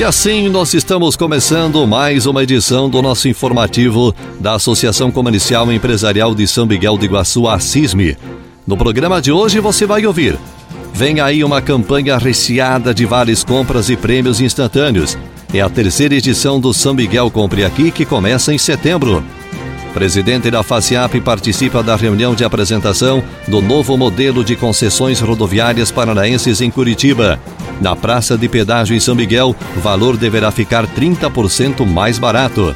E assim nós estamos começando mais uma edição do nosso informativo da Associação Comercial e Empresarial de São Miguel do Iguaçu, a CISME. No programa de hoje você vai ouvir. Vem aí uma campanha recheada de vales compras e prêmios instantâneos. É a terceira edição do São Miguel Compre Aqui que começa em setembro. Presidente da FACIAP participa da reunião de apresentação do novo modelo de concessões rodoviárias paranaenses em Curitiba. Na Praça de Pedágio em São Miguel, o valor deverá ficar 30% mais barato.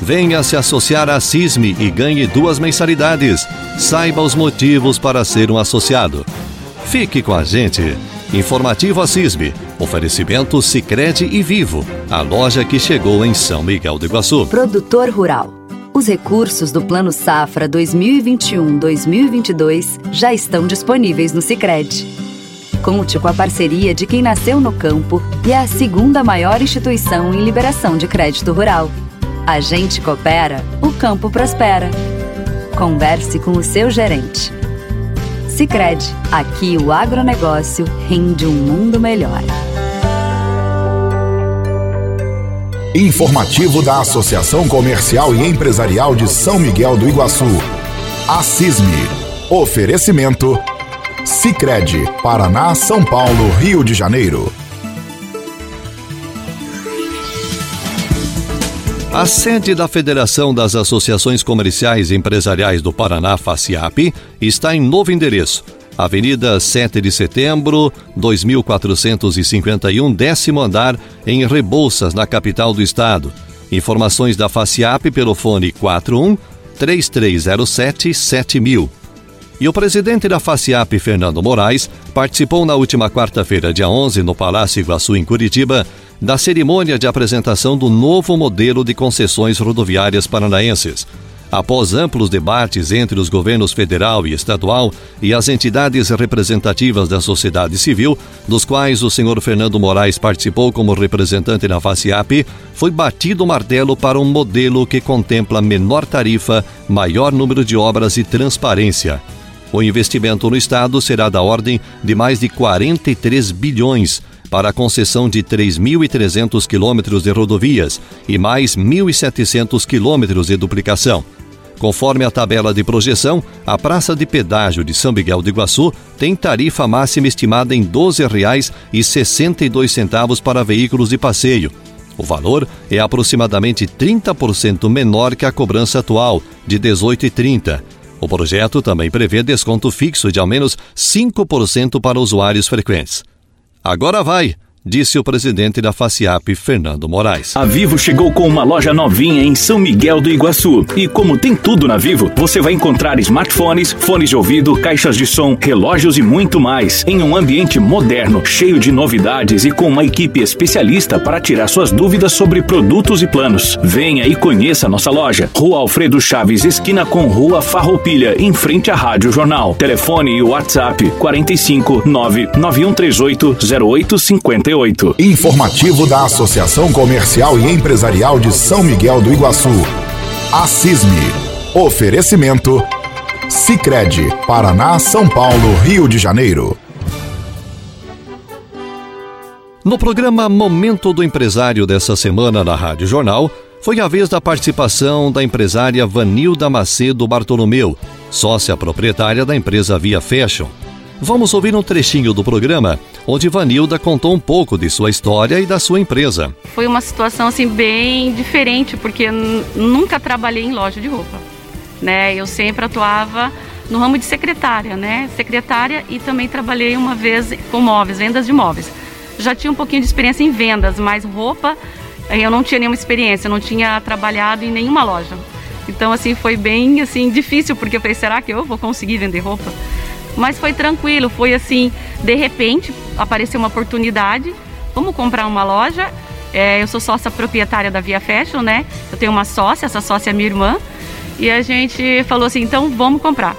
Venha se associar à CISME e ganhe duas mensalidades. Saiba os motivos para ser um associado. Fique com a gente. Informativo CISME. Oferecimento Sicredi e Vivo. A loja que chegou em São Miguel do Iguaçu. Produtor Rural. Os recursos do Plano Safra 2021-2022 já estão disponíveis no Sicredi. Conte com a parceria de quem nasceu no campo e é a segunda maior instituição em liberação de crédito rural. A gente coopera, o campo prospera. Converse com o seu gerente. Sicredi, aqui o agronegócio rende um mundo melhor. Informativo da Associação Comercial e Empresarial de São Miguel do Iguaçu. A CISME. Oferecimento. Sicredi, Paraná, São Paulo, Rio de Janeiro. A sede da Federação das Associações Comerciais e Empresariais do Paraná, FACIAP, está em novo endereço Avenida 7 de Setembro, 2451, décimo andar, em Rebouças, na capital do estado. Informações da FACIAP pelo fone 41 3307 7000. E o presidente da FACIAP, Fernando Moraes, participou na última quarta-feira, dia 11, no Palácio Iguaçu, em Curitiba, da cerimônia de apresentação do novo modelo de concessões rodoviárias paranaenses. Após amplos debates entre os governos federal e estadual e as entidades representativas da sociedade civil, dos quais o senhor Fernando Moraes participou como representante na FACIAP, foi batido o martelo para um modelo que contempla menor tarifa, maior número de obras e transparência. O investimento no Estado será da ordem de mais de 43 bilhões para a concessão de 3.300 quilômetros de rodovias e mais 1.700 quilômetros de duplicação. Conforme a tabela de projeção, a praça de pedágio de São Miguel do Iguaçu tem tarifa máxima estimada em R$ 12,62 para veículos de passeio. O valor é aproximadamente 30% menor que a cobrança atual, de R$ 18,30. O projeto também prevê desconto fixo de ao menos 5% para usuários frequentes. Agora vai! Disse o presidente da FACIAP, Fernando Moraes. A Vivo chegou com uma loja novinha em São Miguel do Iguaçu. E como tem tudo na Vivo, você vai encontrar smartphones, fones de ouvido, caixas de som, relógios e muito mais, em um ambiente moderno, cheio de novidades e com uma equipe especialista para tirar suas dúvidas sobre produtos e planos. Venha e conheça nossa loja. Rua Alfredo Chaves, esquina com Rua Farroupilha, em frente à Rádio Jornal. Telefone e WhatsApp 45 99138 0858. Informativo da Associação Comercial e Empresarial de São Miguel do Iguaçu. A CISME. Oferecimento. Sicredi, Paraná, São Paulo, Rio de Janeiro. No programa Momento do Empresário dessa semana na Rádio Jornal, foi a vez da participação da empresária Vanilda Macedo Bartolomeu, sócia proprietária da empresa Via Fashion. Vamos ouvir um trechinho do programa onde Vanilda contou um pouco de sua história e da sua empresa. Foi uma situação assim bem diferente porque nunca trabalhei em loja de roupa, né? Eu sempre atuava no ramo de secretária, né? Secretária e também trabalhei uma vez com móveis, vendas de móveis. Já tinha um pouquinho de experiência em vendas, mas roupa eu não tinha nenhuma experiência, não tinha trabalhado em nenhuma loja. Então assim foi bem assim difícil porque eu falei, será que eu vou conseguir vender roupa? Mas foi tranquilo, foi assim, de repente apareceu uma oportunidade, vamos comprar uma loja. É, eu sou sócia proprietária da Via Fashion, né? Eu tenho uma sócia, essa sócia é minha irmã. E a gente falou assim, então vamos comprar.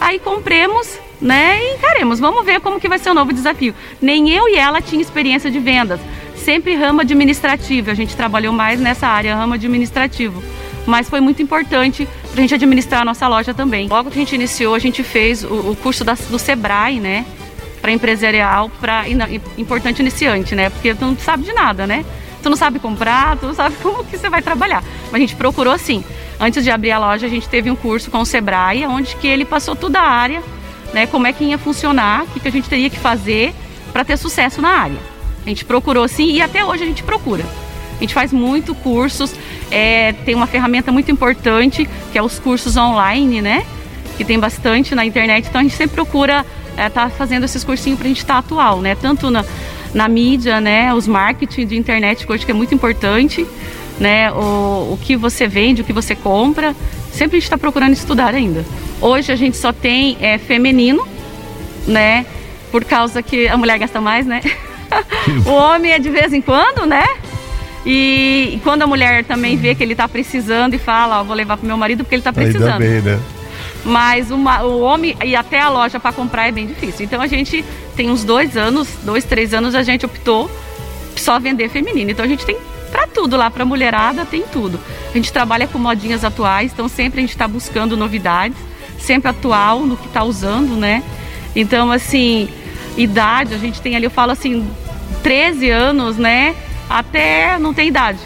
Aí compremos, né, e encaremos. Vamos ver como que vai ser o novo desafio. Nem eu e ela tinha experiência de vendas. Sempre ramo administrativo. A gente trabalhou mais nessa área, ramo administrativo. Mas foi muito importante para a gente administrar a nossa loja também. Logo que a gente iniciou, a gente fez o, o curso da, do Sebrae, né? Para empresarial, para importante iniciante, né? Porque tu não sabe de nada, né? Tu não sabe comprar, tu não sabe como que você vai trabalhar. Mas a gente procurou sim. Antes de abrir a loja, a gente teve um curso com o Sebrae, onde que ele passou toda a área, né? Como é que ia funcionar, o que, que a gente teria que fazer para ter sucesso na área. A gente procurou sim e até hoje a gente procura. A gente faz muito cursos, é, tem uma ferramenta muito importante que é os cursos online, né? Que tem bastante na internet, então a gente sempre procura estar é, tá fazendo esses cursinhos para a gente estar tá atual, né? Tanto na, na mídia, né? Os marketing de internet, que hoje é muito importante, né? O, o que você vende, o que você compra. Sempre a gente está procurando estudar ainda. Hoje a gente só tem é, feminino, né? Por causa que a mulher gasta mais, né? o homem é de vez em quando, né? E, e, quando a mulher também vê que ele está precisando e fala, ó, vou levar pro meu marido porque ele está precisando. Ainda bem, né? Mas uma, o homem ir até a loja para comprar é bem difícil. Então a gente tem uns dois anos, dois, três anos, a gente optou só vender feminino. Então a gente tem para tudo lá, para mulherada tem tudo. A gente trabalha com modinhas atuais, então sempre a gente está buscando novidades, sempre atual no que está usando, né? Então assim, idade, a gente tem ali, eu falo assim, 13 anos, né? Até não tem idade.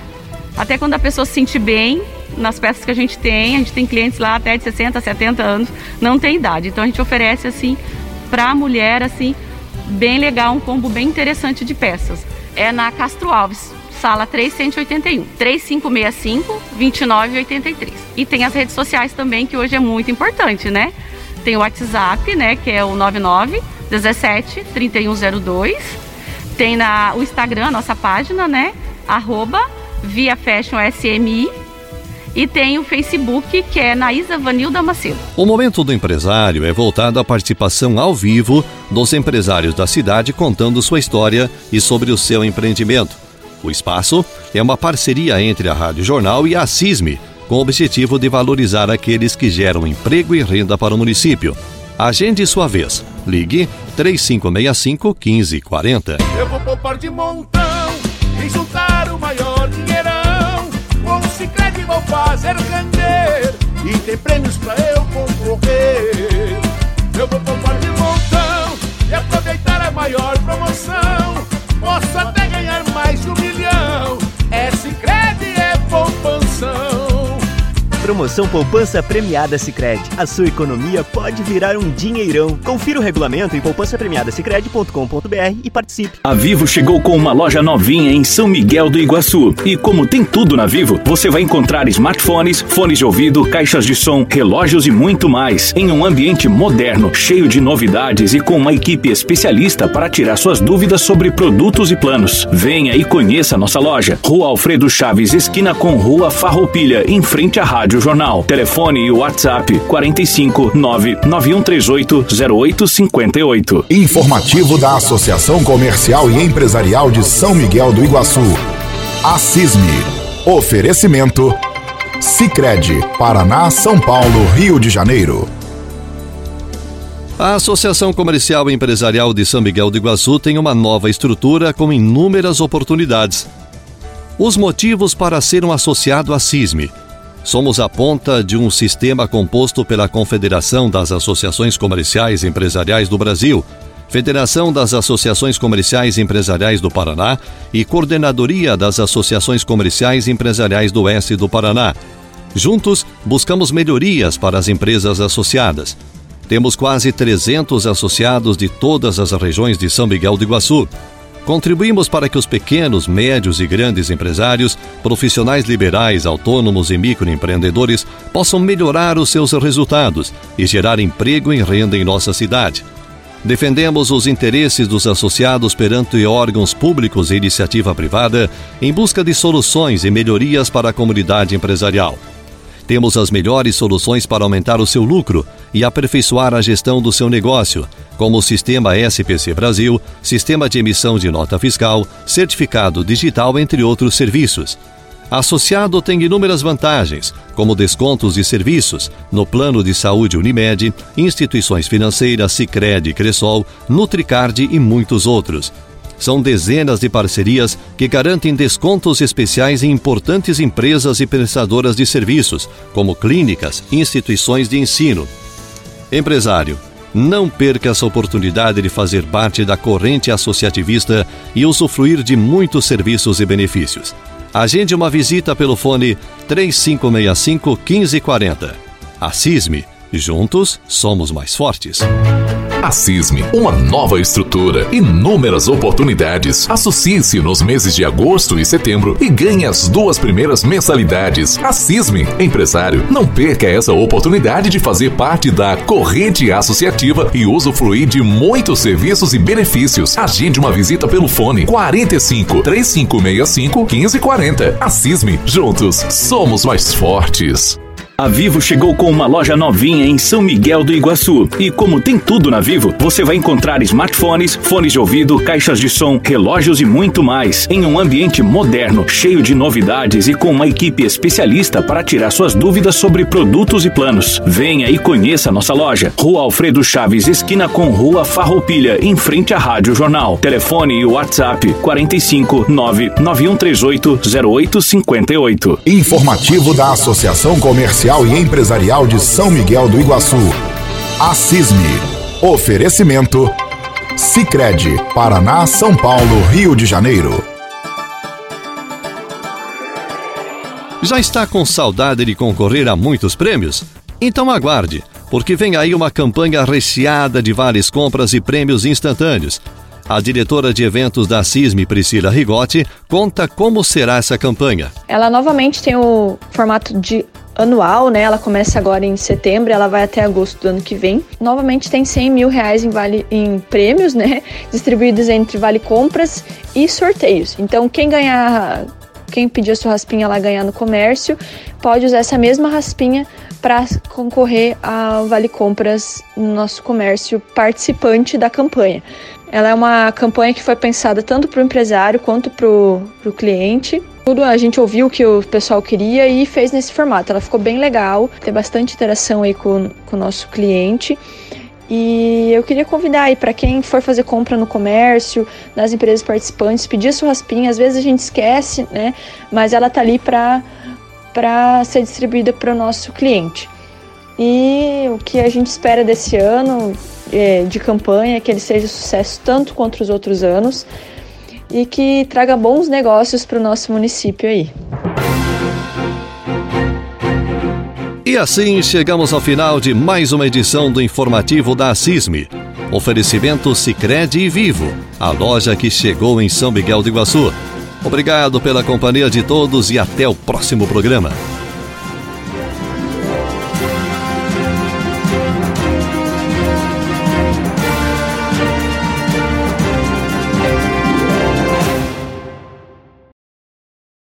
Até quando a pessoa se sente bem, nas peças que a gente tem, a gente tem clientes lá até de 60, 70 anos, não tem idade. Então a gente oferece assim para a mulher assim bem legal, um combo bem interessante de peças. É na Castro Alves, sala 3181, 3565 2983. E tem as redes sociais também que hoje é muito importante, né? Tem o WhatsApp, né, que é o 99 17 3102. Tem na o Instagram, nossa página, né? Arroba Via Fashion SMI e tem o Facebook, que é Naísa Vanilda Macedo. O momento do empresário é voltado à participação ao vivo dos empresários da cidade contando sua história e sobre o seu empreendimento. O espaço é uma parceria entre a Rádio Jornal e a CISME, com o objetivo de valorizar aqueles que geram emprego e renda para o município. Agende sua vez. Ligue 3565 1540. Poupar de montão e juntar o maior dinheirão Cicred vou fazer render E tem prêmios pra eu concorrer. Eu vou poupar de montão E aproveitar a maior promoção Posso até ganhar mais de um milhão. É Cicred, Promoção Poupança Premiada Sicredi. A sua economia pode virar um dinheirão. Confira o regulamento em poupancapremiadasicredi.com.br e participe. A Vivo chegou com uma loja novinha em São Miguel do Iguaçu. E como tem tudo na Vivo, você vai encontrar smartphones, fones de ouvido, caixas de som, relógios e muito mais em um ambiente moderno, cheio de novidades e com uma equipe especialista para tirar suas dúvidas sobre produtos e planos. Venha e conheça nossa loja. Rua Alfredo Chaves, esquina com Rua Farroupilha, em frente à Rádio Rádio Jornal. Telefone e WhatsApp 45 99138 0858. Informativo da Associação Comercial e Empresarial de São Miguel do Iguaçu. A CISME. Oferecimento. Sicredi, Paraná, São Paulo, Rio de Janeiro. A Associação Comercial e Empresarial de São Miguel do Iguaçu tem uma nova estrutura com inúmeras oportunidades. Os motivos para ser um associado à CISME Somos a ponta de um sistema composto pela Confederação das Associações Comerciais Empresariais do Brasil, Federação das Associações Comerciais Empresariais do Paraná e Coordenadoria das Associações Comerciais Empresariais do Oeste do Paraná. Juntos, buscamos melhorias para as empresas associadas. Temos quase 300 associados de todas as regiões de São Miguel do Iguaçu. Contribuímos para que os pequenos, médios e grandes empresários, profissionais liberais, autônomos e microempreendedores possam melhorar os seus resultados e gerar emprego e renda em nossa cidade. Defendemos os interesses dos associados perante órgãos públicos e iniciativa privada em busca de soluções e melhorias para a comunidade empresarial. Temos as melhores soluções para aumentar o seu lucro e aperfeiçoar a gestão do seu negócio, como o Sistema SPC Brasil, Sistema de Emissão de Nota Fiscal, Certificado Digital, entre outros serviços. Associado tem inúmeras vantagens, como descontos de serviços no plano de saúde Unimed, instituições financeiras Sicredi, Cressol, Nutricard e muitos outros. São dezenas de parcerias que garantem descontos especiais em importantes empresas e prestadoras de serviços, como clínicas instituições de ensino. Empresário, não perca essa oportunidade de fazer parte da corrente associativista e usufruir de muitos serviços e benefícios. Agende uma visita pelo fone 3565 1540. A CISME. Juntos somos mais fortes. A CISME, uma nova estrutura, inúmeras oportunidades. Associe-se nos meses de agosto e setembro e ganhe as duas primeiras mensalidades. A CISME, empresário, não perca essa oportunidade de fazer parte da corrente associativa e usufruir de muitos serviços e benefícios. Agende uma visita pelo fone 45 3565 1540. A CISME, juntos somos mais fortes. A Vivo chegou com uma loja novinha em São Miguel do Iguaçu. E como tem tudo na Vivo, você vai encontrar smartphones, fones de ouvido, caixas de som, relógios e muito mais. Em um ambiente moderno, cheio de novidades e com uma equipe especialista para tirar suas dúvidas sobre produtos e planos. Venha e conheça nossa loja. Rua Alfredo Chaves, esquina com Rua Farroupilha, em frente à Rádio Jornal. Telefone e WhatsApp 45 99138 0858. Informativo da Associação Comercial Comercial e Empresarial de São Miguel do Iguaçu. A CISME. Oferecimento. Sicredi, Paraná, São Paulo, Rio de Janeiro. Já está com saudade de concorrer a muitos prêmios? Então aguarde, porque vem aí uma campanha recheada de vales compras e prêmios instantâneos. A diretora de eventos da CISME, Priscila Rigotti, conta como será essa campanha. Ela novamente tem o formato de anual, né? Ela começa agora em setembro, ela vai até agosto do ano que vem. Novamente tem 100 mil reais em, vale, em prêmios, né? Distribuídos entre vale compras e sorteios. Então quem ganhar, quem pedir a sua raspinha lá ganhar no comércio, pode usar essa mesma raspinha para concorrer ao Vale Compras no nosso comércio participante da campanha. Ela é uma campanha que foi pensada tanto para o empresário quanto para o cliente. Tudo a gente ouviu o que o pessoal queria e fez nesse formato. Ela ficou bem legal, tem bastante interação aí com, com o nosso cliente. E eu queria convidar aí para quem for fazer compra no comércio, nas empresas participantes, pedir a sua raspinha. Às vezes a gente esquece, né? Mas ela tá ali para para ser distribuída para o nosso cliente. E o que a gente espera desse ano é, de campanha é que ele seja sucesso tanto quanto os outros anos e que traga bons negócios para o nosso município aí. E assim chegamos ao final de mais uma edição do informativo da CISME. Oferecimento Sicredi e Vivo, a loja que chegou em São Miguel do Iguaçu. Obrigado pela companhia de todos e até o próximo programa.